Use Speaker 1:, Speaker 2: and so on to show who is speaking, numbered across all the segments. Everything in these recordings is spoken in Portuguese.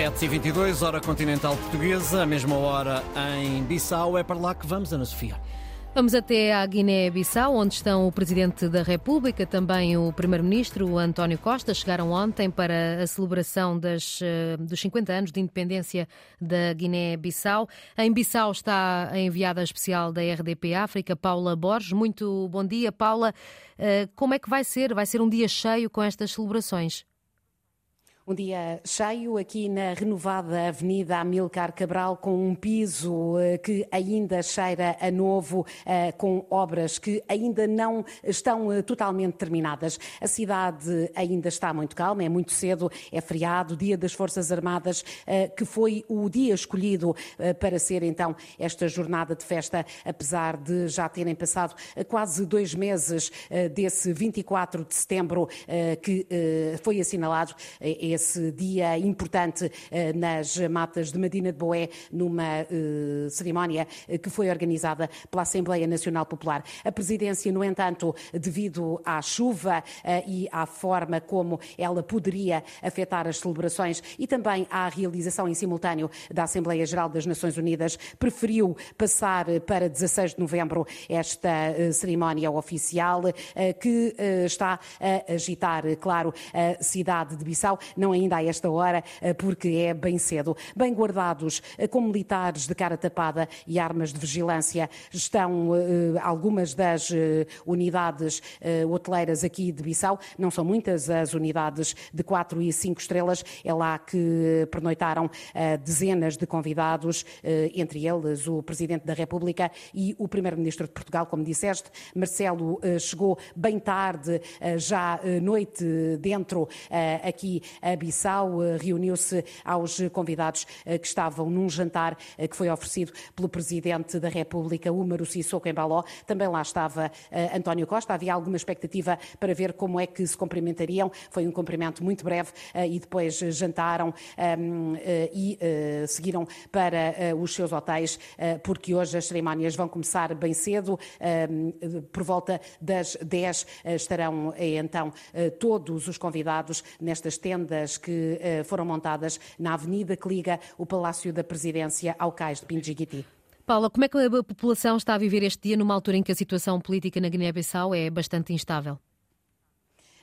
Speaker 1: 7h22, hora continental portuguesa, a mesma hora em Bissau. É para lá que vamos, Ana Sofia.
Speaker 2: Vamos até à Guiné-Bissau, onde estão o Presidente da República, também o Primeiro-Ministro António Costa. Chegaram ontem para a celebração das, eh, dos 50 anos de independência da Guiné-Bissau. Em Bissau está a enviada especial da RDP África, Paula Borges. Muito bom dia, Paula. Eh, como é que vai ser? Vai ser um dia cheio com estas celebrações?
Speaker 3: Um dia cheio aqui na renovada Avenida Amilcar Cabral, com um piso eh, que ainda cheira a novo, eh, com obras que ainda não estão eh, totalmente terminadas. A cidade ainda está muito calma, é muito cedo, é feriado, dia das Forças Armadas, que foi o dia escolhido para ser então esta jornada de festa, apesar de já terem passado quase dois meses desse 24 de setembro que foi assinalado esse dia importante eh, nas matas de Medina de Boé, numa eh, cerimónia eh, que foi organizada pela Assembleia Nacional Popular. A presidência, no entanto, devido à chuva e à forma como ela poderia afetar as celebrações e também à realização em simultâneo da Assembleia Geral das Nações Unidas, preferiu passar para 16 de novembro esta cerimónia oficial que está a agitar, claro, a cidade de Bissau. Não ainda a esta hora, eh, porque é bem cedo. Bem guardados, eh, com militares de cara tapada e armas de vigilância, estão eh, algumas das unidades hoteleiras aqui de Bissau. Não são muitas as unidades de 4 e 5 estrelas. É lá que pernoitaram dezenas de convidados, entre eles o Presidente da República e o Primeiro-Ministro de Portugal, como disseste. Marcelo chegou bem tarde, já noite dentro aqui a Bissau eh, reuniu-se aos convidados eh, que estavam num jantar eh, que foi oferecido pelo Presidente da República, Úmaro Sissoko Embaló. Também lá estava António Costa. Havia alguma expectativa para ver como é que se cumprimentariam. Foi um cumprimento muito breve e depois jantaram ehm, e seguiram para os seus hotéis, porque hoje as cerimónias vão começar bem cedo. Ehm, por volta das 10 estarão então todos os convidados nestas tendas que eh, foram montadas na avenida que liga o Palácio da Presidência ao cais de Pinjiquiti.
Speaker 2: Paula, como é que a população está a viver este dia numa altura em que a situação política na Guiné-Bissau é bastante instável?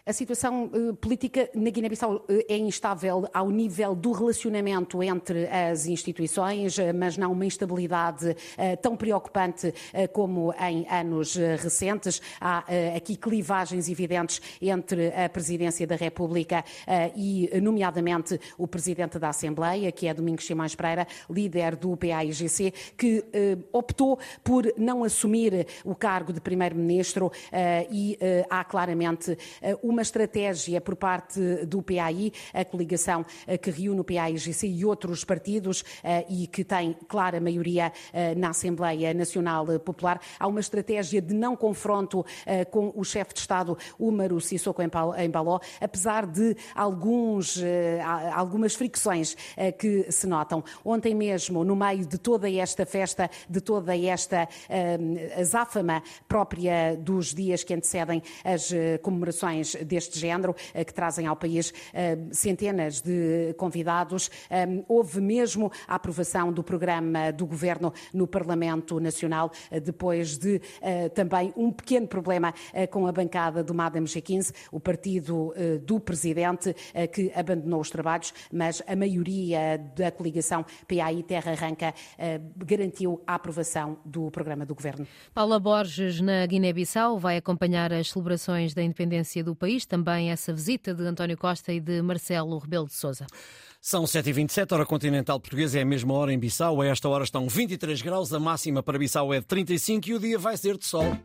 Speaker 3: A situação uh, política na Guiné-Bissau uh, é instável ao nível do relacionamento entre as instituições, uh, mas não uma instabilidade tão preocupante como em anos recentes. Há aqui clivagens evidentes entre a Presidência da República e, nomeadamente, o Presidente da Assembleia, que é Domingos Simões Pereira, líder do PAIGC, que optou por não assumir o cargo de Primeiro-Ministro e há claramente uma uma estratégia por parte do PAI, a coligação eh, que reúne o PAI-GC e outros partidos eh, e que tem clara maioria eh, na Assembleia Nacional Popular. Há uma estratégia de não confronto com o chefe de Estado, Umaru Sissoko Embaló, apesar de alguns, algumas fricções que se notam. Ontem mesmo, no meio de toda esta festa, de toda esta azáfama própria dos dias que antecedem as comemorações deste género, eh, que trazem ao país eh, centenas de convidados. Eh, houve mesmo a aprovação do programa do Governo no Parlamento Nacional, depois de também um pequeno problema com a bancada do Madame G15, o partido do Presidente, que abandonou os trabalhos, mas a maioria da coligação PAI Terra Arranca garantiu a aprovação do programa do Governo.
Speaker 2: Paula Borges, na Guiné-Bissau, vai acompanhar as celebrações da independência do país também essa visita de António Costa e de Marcelo Rebelo de Sousa.
Speaker 1: São 7h27, hora continental portuguesa, é a mesma hora em Bissau. A esta hora estão 23 graus, a máxima para Bissau é de 35 e o dia vai ser de sol.